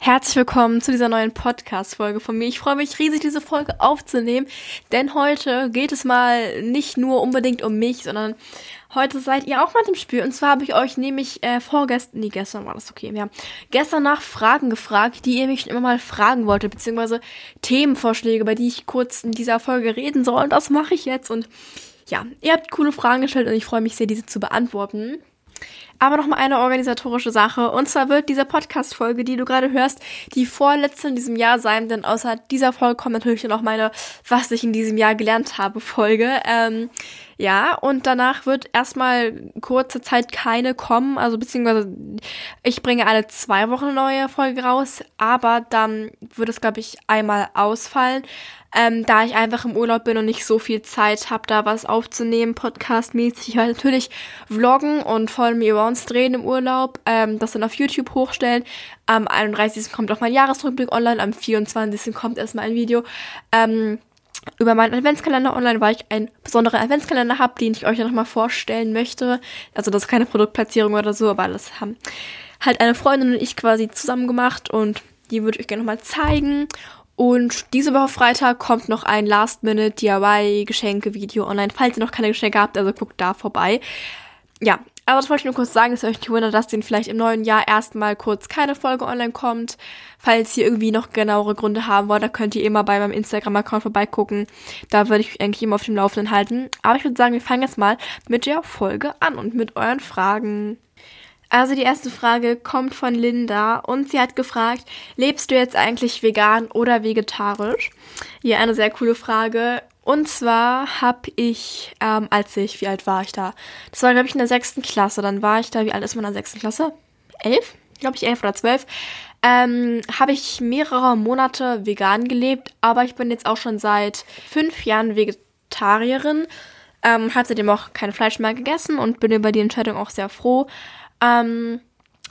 Herzlich willkommen zu dieser neuen Podcast-Folge von mir. Ich freue mich riesig, diese Folge aufzunehmen, denn heute geht es mal nicht nur unbedingt um mich, sondern heute seid ihr auch mal im Spiel. Und zwar habe ich euch nämlich äh, vorgestern, nee, gestern war das okay, ja, gestern nach Fragen gefragt, die ihr mich schon immer mal fragen wolltet, beziehungsweise Themenvorschläge, bei die ich kurz in dieser Folge reden soll. Und das mache ich jetzt. Und ja, ihr habt coole Fragen gestellt und ich freue mich sehr, diese zu beantworten. Aber noch mal eine organisatorische Sache. Und zwar wird diese Podcast-Folge, die du gerade hörst, die vorletzte in diesem Jahr sein. Denn außer dieser Folge kommt natürlich noch meine, was ich in diesem Jahr gelernt habe, Folge. Ähm, ja, und danach wird erstmal kurze Zeit keine kommen. Also beziehungsweise ich bringe alle zwei Wochen eine neue Folge raus. Aber dann wird es, glaube ich, einmal ausfallen ähm, da ich einfach im Urlaub bin und nicht so viel Zeit habe, da was aufzunehmen, podcastmäßig. Ich werde natürlich vloggen und Follow Me Arounds drehen im Urlaub, ähm, das dann auf YouTube hochstellen. Am 31. kommt auch mein Jahresrückblick online, am 24. kommt erstmal ein Video. Ähm, über meinen Adventskalender online, weil ich einen besonderen Adventskalender habe, den ich euch ja nochmal vorstellen möchte. Also das ist keine Produktplatzierung oder so, aber das haben halt eine Freundin und ich quasi zusammen gemacht und die würde ich euch gerne nochmal zeigen. Und diese Woche Freitag kommt noch ein Last-Minute-DIY-Geschenke-Video online, falls ihr noch keine Geschenke habt, also guckt da vorbei. Ja, aber das wollte ich nur kurz sagen, dass ihr euch nicht wundert, dass den vielleicht im neuen Jahr erstmal kurz keine Folge online kommt. Falls ihr irgendwie noch genauere Gründe haben wollt, da könnt ihr immer bei meinem Instagram-Account vorbeigucken. Da würde ich eigentlich immer auf dem Laufenden halten. Aber ich würde sagen, wir fangen jetzt mal mit der Folge an und mit euren Fragen. Also die erste Frage kommt von Linda und sie hat gefragt, lebst du jetzt eigentlich vegan oder vegetarisch? Hier eine sehr coole Frage. Und zwar habe ich, ähm, als ich, wie alt war ich da? Das war, glaube ich, in der sechsten Klasse. Dann war ich da, wie alt ist man in der sechsten Klasse? Elf? Glaube ich, elf oder zwölf. Ähm, habe ich mehrere Monate vegan gelebt, aber ich bin jetzt auch schon seit fünf Jahren Vegetarierin. Ähm, habe seitdem auch kein Fleisch mehr gegessen und bin über die Entscheidung auch sehr froh. Ähm,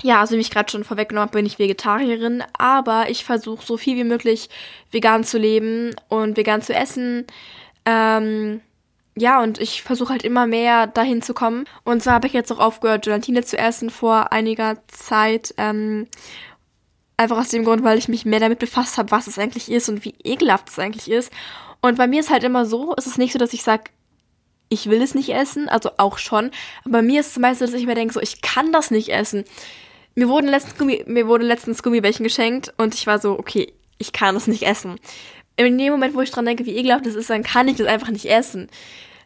ja, also wie ich gerade schon vorweggenommen habe, bin ich Vegetarierin, aber ich versuche so viel wie möglich vegan zu leben und vegan zu essen. Ähm, ja, und ich versuche halt immer mehr dahin zu kommen. Und zwar habe ich jetzt auch aufgehört, Gelatine zu essen vor einiger Zeit. Ähm, einfach aus dem Grund, weil ich mich mehr damit befasst habe, was es eigentlich ist und wie ekelhaft es eigentlich ist. Und bei mir ist halt immer so, es ist nicht so, dass ich sage, ich will es nicht essen, also auch schon. Aber bei mir ist es meistens, dass ich mir denke, so, ich kann das nicht essen. Mir wurden letztens, letztens Gummibärchen geschenkt und ich war so, okay, ich kann das nicht essen. In dem Moment, wo ich dran denke, wie ekelhaft das ist, dann kann ich das einfach nicht essen.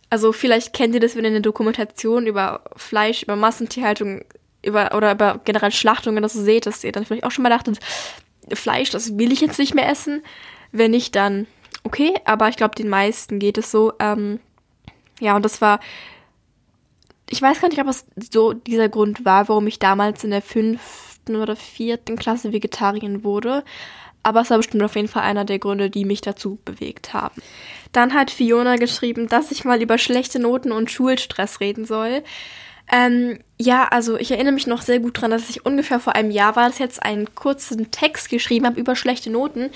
Also vielleicht kennt ihr das, wenn ihr eine Dokumentation über Fleisch, über Massentierhaltung, über, oder über generell Schlachtungen das so seht, dass ihr dann vielleicht auch schon mal dachtet, Fleisch, das will ich jetzt nicht mehr essen. Wenn nicht, dann okay, aber ich glaube, den meisten geht es so. Ähm, ja, und das war, ich weiß gar nicht, ob es so dieser Grund war, warum ich damals in der fünften oder vierten Klasse Vegetarierin wurde. Aber es war bestimmt auf jeden Fall einer der Gründe, die mich dazu bewegt haben. Dann hat Fiona geschrieben, dass ich mal über schlechte Noten und Schulstress reden soll. Ähm, ja, also ich erinnere mich noch sehr gut dran, dass ich ungefähr vor einem Jahr war, dass ich jetzt einen kurzen Text geschrieben habe über schlechte Noten,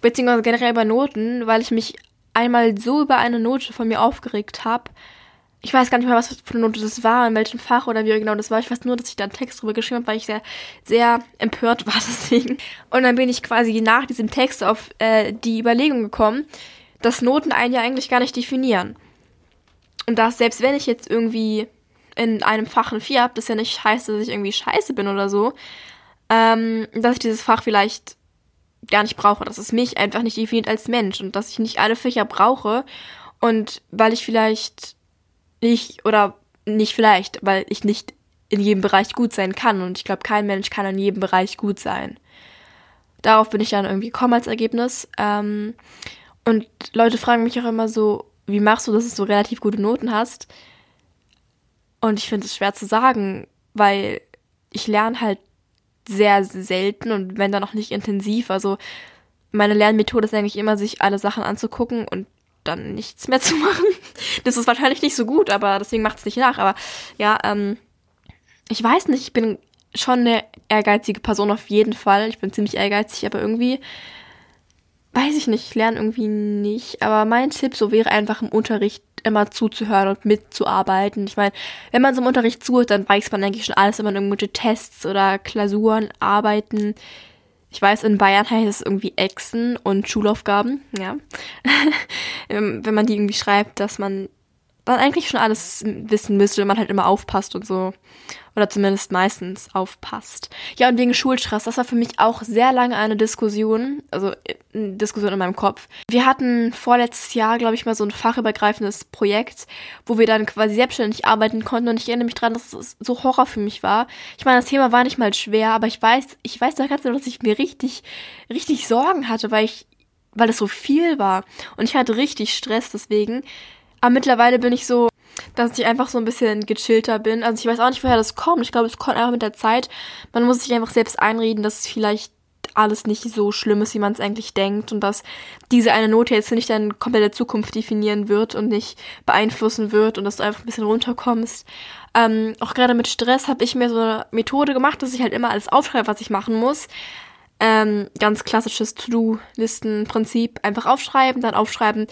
beziehungsweise generell über Noten, weil ich mich einmal so über eine Note von mir aufgeregt habe. Ich weiß gar nicht mehr, was für eine Note das war, in welchem Fach oder wie genau das war. Ich weiß nur, dass ich da einen Text drüber geschrieben habe, weil ich sehr, sehr empört war deswegen. Und dann bin ich quasi nach diesem Text auf äh, die Überlegung gekommen, dass Noten einen ja eigentlich gar nicht definieren. Und dass selbst wenn ich jetzt irgendwie in einem Fach ein 4 habe, das ja nicht heißt, dass ich irgendwie scheiße bin oder so, ähm, dass ich dieses Fach vielleicht gar nicht brauche, dass es mich einfach nicht definiert als Mensch und dass ich nicht alle Fächer brauche und weil ich vielleicht nicht oder nicht vielleicht, weil ich nicht in jedem Bereich gut sein kann und ich glaube, kein Mensch kann in jedem Bereich gut sein. Darauf bin ich dann irgendwie gekommen als Ergebnis. Ähm, und Leute fragen mich auch immer so, wie machst du, dass du so relativ gute Noten hast? Und ich finde es schwer zu sagen, weil ich lerne halt sehr selten und wenn dann noch nicht intensiv. Also meine Lernmethode ist eigentlich immer, sich alle Sachen anzugucken und dann nichts mehr zu machen. Das ist wahrscheinlich nicht so gut, aber deswegen macht es nicht nach. Aber ja, ähm, ich weiß nicht, ich bin schon eine ehrgeizige Person auf jeden Fall. Ich bin ziemlich ehrgeizig, aber irgendwie weiß ich nicht, ich lerne irgendwie nicht. Aber mein Tipp so wäre einfach im Unterricht immer zuzuhören und mitzuarbeiten. Ich meine, wenn man so im Unterricht zuhört, dann weiß man eigentlich schon alles, wenn man irgendwelche Tests oder Klausuren, Arbeiten, Ich weiß, in Bayern heißt es irgendwie Exen und Schulaufgaben, ja. Ähm, wenn man die irgendwie schreibt, dass man dann eigentlich schon alles wissen müsste, wenn man halt immer aufpasst und so. Oder zumindest meistens aufpasst. Ja, und wegen Schulstress, das war für mich auch sehr lange eine Diskussion, also eine Diskussion in meinem Kopf. Wir hatten vorletztes Jahr, glaube ich, mal so ein fachübergreifendes Projekt, wo wir dann quasi selbstständig arbeiten konnten und ich erinnere mich dran, dass es so Horror für mich war. Ich meine, das Thema war nicht mal schwer, aber ich weiß, ich weiß doch ganz genau, dass ich mir richtig, richtig Sorgen hatte, weil ich, weil es so viel war. Und ich hatte richtig Stress deswegen. Aber mittlerweile bin ich so, dass ich einfach so ein bisschen gechillter bin. Also ich weiß auch nicht, woher das kommt. Ich glaube, es kommt einfach mit der Zeit. Man muss sich einfach selbst einreden, dass es vielleicht alles nicht so schlimm ist, wie man es eigentlich denkt und dass diese eine Note jetzt nicht deine komplette Zukunft definieren wird und nicht beeinflussen wird und dass du einfach ein bisschen runterkommst. Ähm, auch gerade mit Stress habe ich mir so eine Methode gemacht, dass ich halt immer alles aufschreibe, was ich machen muss. Ähm, ganz klassisches To-Do-Listen-Prinzip. Einfach aufschreiben, dann aufschreiben,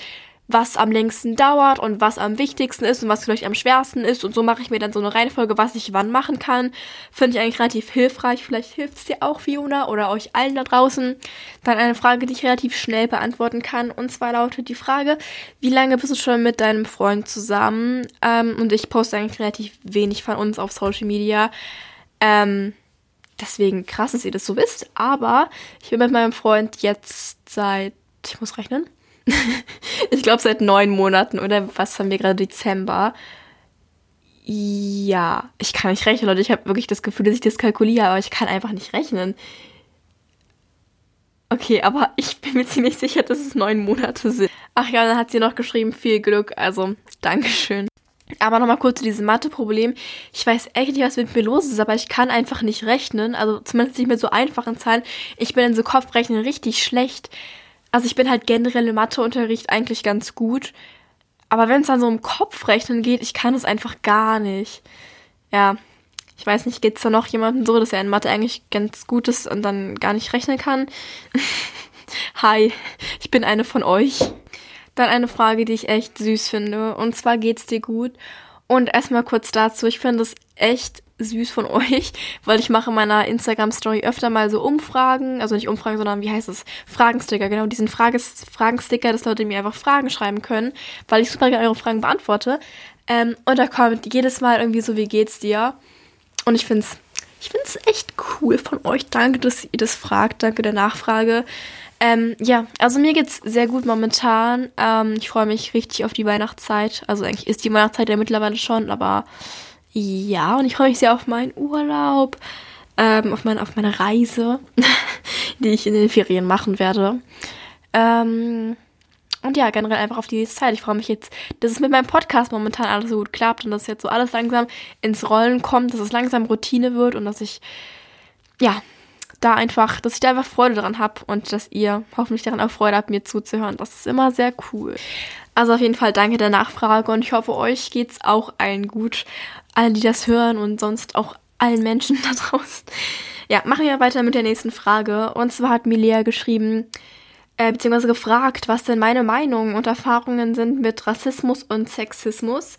was am längsten dauert und was am wichtigsten ist und was vielleicht am schwersten ist. Und so mache ich mir dann so eine Reihenfolge, was ich wann machen kann. Finde ich eigentlich relativ hilfreich. Vielleicht hilft es dir auch, Fiona, oder euch allen da draußen. Dann eine Frage, die ich relativ schnell beantworten kann. Und zwar lautet die Frage, wie lange bist du schon mit deinem Freund zusammen? Ähm, und ich poste eigentlich relativ wenig von uns auf Social Media. Ähm, deswegen krass, dass ihr das so wisst. Aber ich bin mit meinem Freund jetzt seit, ich muss rechnen, ich glaube seit neun Monaten oder was haben wir gerade Dezember. Ja, ich kann nicht rechnen, Leute. Ich habe wirklich das Gefühl, dass ich das kalkuliere, aber ich kann einfach nicht rechnen. Okay, aber ich bin mir ziemlich sicher, dass es neun Monate sind. Ach ja, dann hat sie noch geschrieben, viel Glück. Also, Dankeschön. Aber nochmal kurz zu diesem Mathe-Problem. Ich weiß echt nicht, was mit mir los ist, aber ich kann einfach nicht rechnen. Also zumindest nicht mit so einfachen Zahlen. Ich bin in so Kopfrechnen richtig schlecht also ich bin halt generell im Matheunterricht eigentlich ganz gut. Aber wenn es dann so um Kopfrechnen geht, ich kann es einfach gar nicht. Ja, ich weiß nicht, geht's da noch jemandem so, dass er in Mathe eigentlich ganz gut ist und dann gar nicht rechnen kann? Hi, ich bin eine von euch. Dann eine Frage, die ich echt süß finde. Und zwar geht's dir gut? Und erstmal kurz dazu, ich finde es echt süß von euch, weil ich mache in meiner Instagram-Story öfter mal so Umfragen, also nicht Umfragen, sondern wie heißt es? Fragensticker, genau, diesen Frages Fragensticker, dass Leute mir einfach Fragen schreiben können, weil ich super gerne eure Fragen beantworte. Ähm, und da kommt jedes Mal irgendwie so, wie geht's dir? Und ich find's, ich find's echt cool von euch. Danke, dass ihr das fragt, danke der Nachfrage. Ähm, ja, also mir geht's sehr gut momentan. Ähm, ich freue mich richtig auf die Weihnachtszeit. Also eigentlich ist die Weihnachtszeit ja mittlerweile schon, aber ja, und ich freue mich sehr auf meinen Urlaub, ähm, auf, mein, auf meine Reise, die ich in den Ferien machen werde. Ähm, und ja, generell einfach auf die Zeit. Ich freue mich jetzt, dass es mit meinem Podcast momentan alles so gut klappt und dass jetzt so alles langsam ins Rollen kommt, dass es langsam Routine wird und dass ich, ja, da einfach, dass ich da einfach Freude dran habe und dass ihr hoffentlich daran auch Freude habt, mir zuzuhören. Das ist immer sehr cool. Also auf jeden Fall danke der Nachfrage und ich hoffe, euch geht's auch allen gut allen, die das hören und sonst auch allen Menschen da draußen. Ja, machen wir weiter mit der nächsten Frage. Und zwar hat Milea geschrieben, äh, beziehungsweise gefragt, was denn meine Meinungen und Erfahrungen sind mit Rassismus und Sexismus.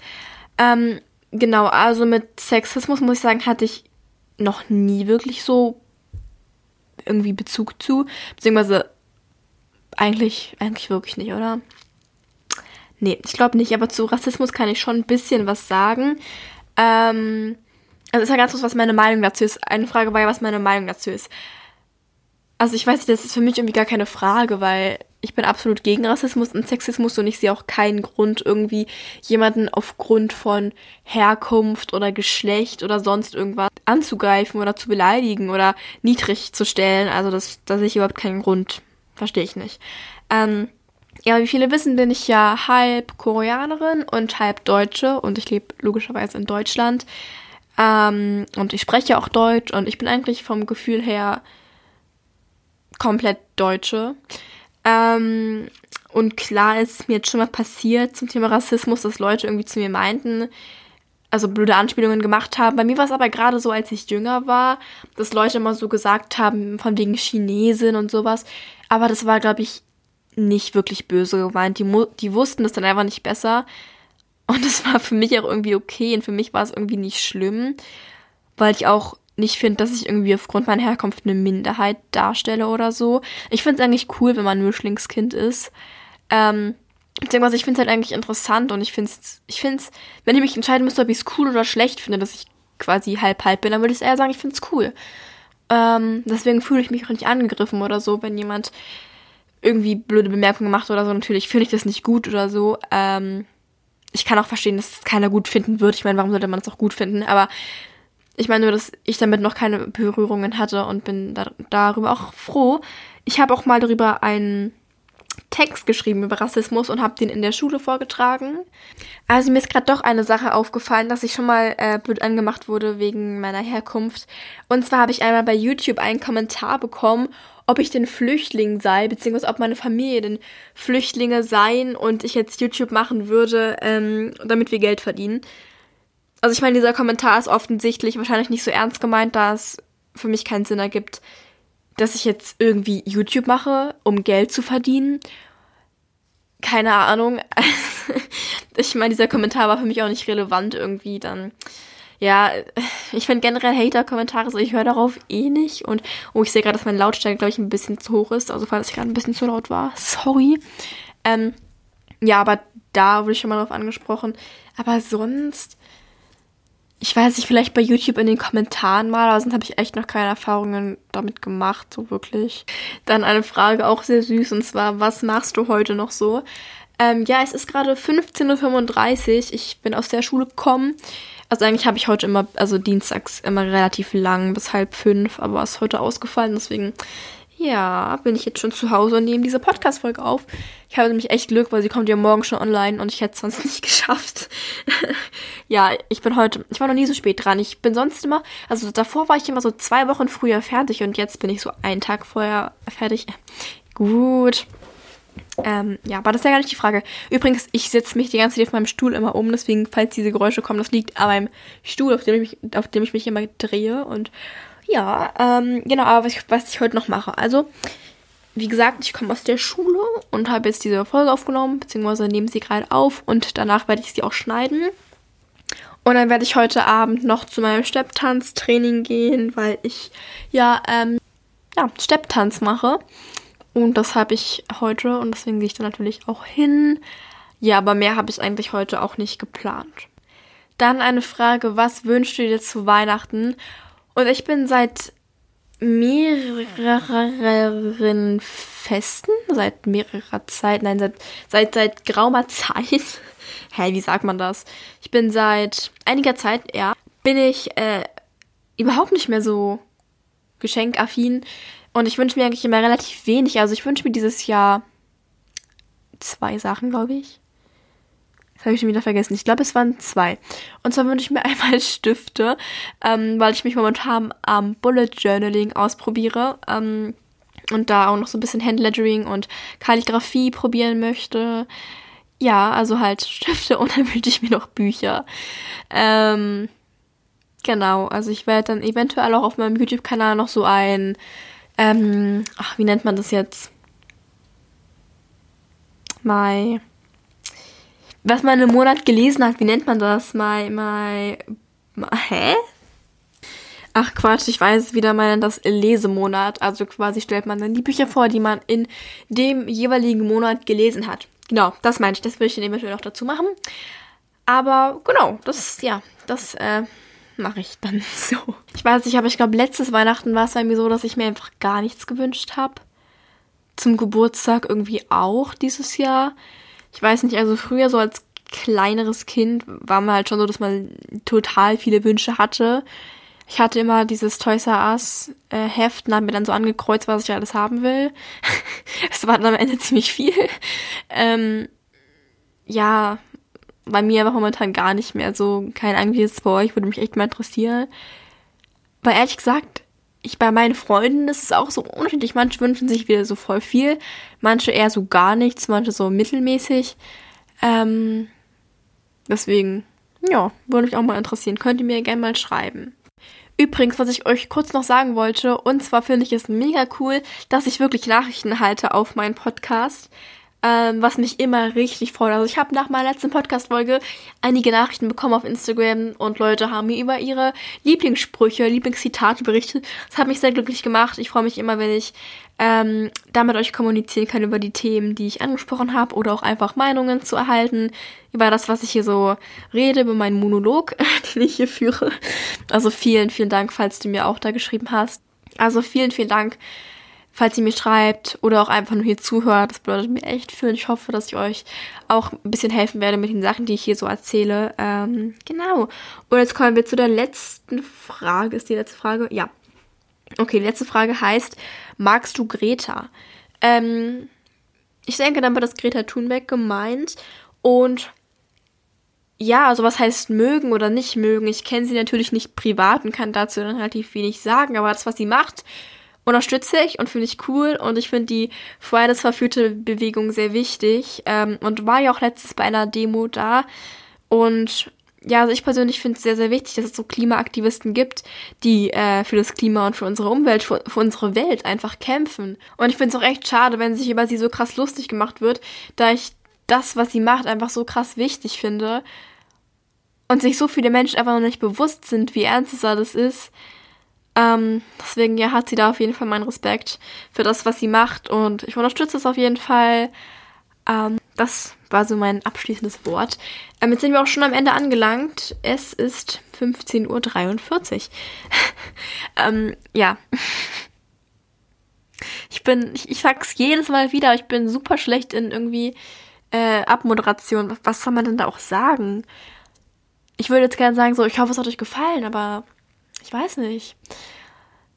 Ähm, genau, also mit Sexismus muss ich sagen, hatte ich noch nie wirklich so irgendwie Bezug zu. Beziehungsweise eigentlich, eigentlich wirklich nicht, oder? Nee, ich glaube nicht, aber zu Rassismus kann ich schon ein bisschen was sagen. Ähm, also ist ja ganz kurz, was meine Meinung dazu ist. Eine Frage war ja, was meine Meinung dazu ist. Also ich weiß nicht, das ist für mich irgendwie gar keine Frage, weil ich bin absolut gegen Rassismus und Sexismus und ich sehe auch keinen Grund, irgendwie jemanden aufgrund von Herkunft oder Geschlecht oder sonst irgendwas anzugreifen oder zu beleidigen oder niedrig zu stellen. Also das, da sehe ich überhaupt keinen Grund. Verstehe ich nicht. Ähm, ja, wie viele wissen, bin ich ja halb Koreanerin und halb Deutsche und ich lebe logischerweise in Deutschland. Ähm, und ich spreche auch Deutsch und ich bin eigentlich vom Gefühl her komplett Deutsche. Ähm, und klar ist mir jetzt schon mal passiert zum Thema Rassismus, dass Leute irgendwie zu mir meinten, also blöde Anspielungen gemacht haben. Bei mir war es aber gerade so, als ich jünger war, dass Leute immer so gesagt haben, von wegen Chinesin und sowas. Aber das war, glaube ich, nicht wirklich böse gemeint. Die, die wussten das dann einfach nicht besser. Und es war für mich auch irgendwie okay und für mich war es irgendwie nicht schlimm, weil ich auch nicht finde, dass ich irgendwie aufgrund meiner Herkunft eine Minderheit darstelle oder so. Ich finde es eigentlich cool, wenn man ein Mischlingskind ist. Ähm, beziehungsweise ich finde es halt eigentlich interessant und ich finde es, ich finde es, wenn ich mich entscheiden müsste, ob ich es cool oder schlecht finde, dass ich quasi halb-halb bin, dann würde ich eher sagen, ich finde es cool. Ähm, deswegen fühle ich mich auch nicht angegriffen oder so, wenn jemand irgendwie blöde Bemerkungen macht oder so. Natürlich finde ich das nicht gut oder so. Ähm, ich kann auch verstehen, dass es keiner gut finden wird. Ich meine, warum sollte man es auch gut finden? Aber ich meine nur, dass ich damit noch keine Berührungen hatte und bin da, darüber auch froh. Ich habe auch mal darüber einen Text geschrieben über Rassismus und habe den in der Schule vorgetragen. Also mir ist gerade doch eine Sache aufgefallen, dass ich schon mal äh, blöd angemacht wurde wegen meiner Herkunft. Und zwar habe ich einmal bei YouTube einen Kommentar bekommen, ob ich denn Flüchtling sei, beziehungsweise ob meine Familie denn Flüchtlinge seien und ich jetzt YouTube machen würde, ähm, damit wir Geld verdienen. Also ich meine, dieser Kommentar ist offensichtlich wahrscheinlich nicht so ernst gemeint, da es für mich keinen Sinn ergibt, dass ich jetzt irgendwie YouTube mache, um Geld zu verdienen. Keine Ahnung. ich meine, dieser Kommentar war für mich auch nicht relevant irgendwie dann. Ja, ich finde generell Hater-Kommentare so, ich höre darauf eh nicht. Und, oh, ich sehe gerade, dass meine Lautstärke, glaube ich, ein bisschen zu hoch ist. Also, falls ich gerade ein bisschen zu laut war. Sorry. Ähm, ja, aber da wurde ich schon mal drauf angesprochen. Aber sonst, ich weiß nicht, vielleicht bei YouTube in den Kommentaren mal, aber sonst habe ich echt noch keine Erfahrungen damit gemacht, so wirklich. Dann eine Frage auch sehr süß und zwar, was machst du heute noch so? Ähm, ja, es ist gerade 15.35 Uhr. Ich bin aus der Schule gekommen. Also eigentlich habe ich heute immer, also dienstags immer relativ lang bis halb fünf, aber ist heute ausgefallen, deswegen ja, bin ich jetzt schon zu Hause und nehme diese Podcast-Folge auf. Ich habe nämlich echt Glück, weil sie kommt ja morgen schon online und ich hätte es sonst nicht geschafft. ja, ich bin heute, ich war noch nie so spät dran. Ich bin sonst immer, also davor war ich immer so zwei Wochen früher fertig und jetzt bin ich so einen Tag vorher fertig. Gut. Ähm, ja, aber das ist ja gar nicht die Frage. Übrigens, ich setze mich die ganze Zeit auf meinem Stuhl immer um, deswegen, falls diese Geräusche kommen, das liegt an meinem Stuhl, auf dem ich mich, auf dem ich mich immer drehe und ja, ähm, genau, aber was ich, was ich heute noch mache. Also, wie gesagt, ich komme aus der Schule und habe jetzt diese Folge aufgenommen, beziehungsweise nehme sie gerade auf und danach werde ich sie auch schneiden. Und dann werde ich heute Abend noch zu meinem Stepptanztraining gehen, weil ich ja, ähm, ja, Stepptanz mache. Und das habe ich heute und deswegen gehe ich da natürlich auch hin. Ja, aber mehr habe ich eigentlich heute auch nicht geplant. Dann eine Frage, was wünschst du dir zu Weihnachten? Und ich bin seit mehreren Festen, seit mehrerer Zeit, nein, seit, seit, seit geraumer Zeit. Hä, wie sagt man das? Ich bin seit einiger Zeit, ja, bin ich äh, überhaupt nicht mehr so geschenkaffin. Und ich wünsche mir eigentlich immer relativ wenig. Also ich wünsche mir dieses Jahr zwei Sachen, glaube ich. Das habe ich schon wieder vergessen. Ich glaube, es waren zwei. Und zwar wünsche ich mir einmal Stifte, ähm, weil ich mich momentan am Bullet Journaling ausprobiere. Ähm, und da auch noch so ein bisschen Handlettering und Kalligrafie probieren möchte. Ja, also halt Stifte und dann wünsche ich mir noch Bücher. Ähm, genau, also ich werde dann eventuell auch auf meinem YouTube-Kanal noch so ein, ähm, ach, wie nennt man das jetzt? My was man im Monat gelesen hat, wie nennt man das? Mal, mal, mal hä? Ach Quatsch, ich weiß wieder mal das Lesemonat. Also quasi stellt man dann die Bücher vor, die man in dem jeweiligen Monat gelesen hat. Genau, das meine ich. Das will ich dann eventuell noch dazu machen. Aber genau, das, ja, das äh, mache ich dann so. Ich weiß nicht, aber ich glaube, letztes Weihnachten war es bei mir so, dass ich mir einfach gar nichts gewünscht habe. Zum Geburtstag irgendwie auch dieses Jahr ich weiß nicht, also früher so als kleineres Kind war man halt schon so, dass man total viele Wünsche hatte. Ich hatte immer dieses Toys R Us äh, Heft und habe mir dann so angekreuzt, was ich alles haben will. Es war dann am Ende ziemlich viel. Ähm, ja, bei mir aber momentan gar nicht mehr so. Kein Ahnung, wie bei euch, würde mich echt mal interessieren. Weil ehrlich gesagt, ich bei meinen Freunden ist es auch so unterschiedlich. Manche wünschen sich wieder so voll viel, manche eher so gar nichts, manche so mittelmäßig. Ähm, deswegen, ja, würde mich auch mal interessieren. Könnt ihr mir gerne mal schreiben. Übrigens, was ich euch kurz noch sagen wollte, und zwar finde ich es mega cool, dass ich wirklich Nachrichten halte auf meinen Podcast. Ähm, was mich immer richtig freut. Also ich habe nach meiner letzten Podcast-Folge einige Nachrichten bekommen auf Instagram und Leute haben mir über ihre Lieblingssprüche, Lieblingszitate berichtet. Das hat mich sehr glücklich gemacht. Ich freue mich immer, wenn ich ähm, damit euch kommunizieren kann über die Themen, die ich angesprochen habe oder auch einfach Meinungen zu erhalten über das, was ich hier so rede, über meinen Monolog, den ich hier führe. Also vielen, vielen Dank, falls du mir auch da geschrieben hast. Also vielen, vielen Dank falls ihr mir schreibt oder auch einfach nur hier zuhört. Das bedeutet mir echt viel und ich hoffe, dass ich euch auch ein bisschen helfen werde mit den Sachen, die ich hier so erzähle. Ähm, genau. Und jetzt kommen wir zu der letzten Frage. Ist die letzte Frage? Ja. Okay, die letzte Frage heißt, magst du Greta? Ähm, ich denke, dann war das Greta Thunberg gemeint. Und ja, also was heißt mögen oder nicht mögen? Ich kenne sie natürlich nicht privat und kann dazu dann relativ wenig sagen, aber das, was sie macht, unterstütze ich und finde ich cool und ich finde die Fridays for Future Bewegung sehr wichtig ähm, und war ja auch letztens bei einer Demo da und ja, also ich persönlich finde es sehr, sehr wichtig, dass es so Klimaaktivisten gibt, die äh, für das Klima und für unsere Umwelt, für, für unsere Welt einfach kämpfen. Und ich finde es auch echt schade, wenn sich über sie so krass lustig gemacht wird, da ich das, was sie macht, einfach so krass wichtig finde und sich so viele Menschen einfach noch nicht bewusst sind, wie ernst es alles ist. Ähm, deswegen ja, hat sie da auf jeden Fall meinen Respekt für das, was sie macht und ich unterstütze es auf jeden Fall. Ähm, das war so mein abschließendes Wort. Ähm, jetzt sind wir auch schon am Ende angelangt. Es ist 15.43 Uhr. ähm, ja. Ich bin, ich, ich sag's jedes Mal wieder, ich bin super schlecht in irgendwie äh, Abmoderation. Was soll man denn da auch sagen? Ich würde jetzt gerne sagen, so, ich hoffe, es hat euch gefallen, aber ich weiß nicht.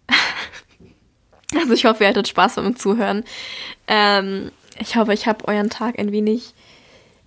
also ich hoffe, ihr hattet Spaß beim Zuhören. Ähm, ich hoffe, ich habe euren Tag ein wenig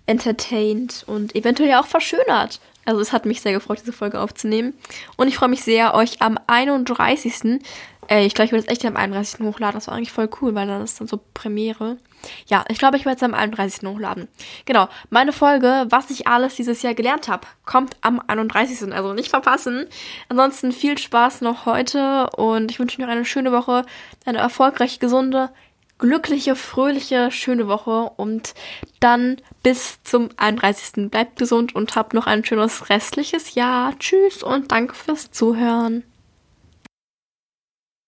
entertained und eventuell auch verschönert. Also es hat mich sehr gefreut, diese Folge aufzunehmen. Und ich freue mich sehr, euch am 31. Äh, ich glaube, ich will das echt am 31. hochladen. Das war eigentlich voll cool, weil dann ist dann so Premiere. Ja, ich glaube, ich werde es am 31. hochladen. Genau, meine Folge, was ich alles dieses Jahr gelernt habe, kommt am 31. Also nicht verpassen. Ansonsten viel Spaß noch heute und ich wünsche noch eine schöne Woche, eine erfolgreiche, gesunde, glückliche, fröhliche, schöne Woche und dann bis zum 31. Bleibt gesund und habt noch ein schönes restliches Jahr. Tschüss und danke fürs Zuhören.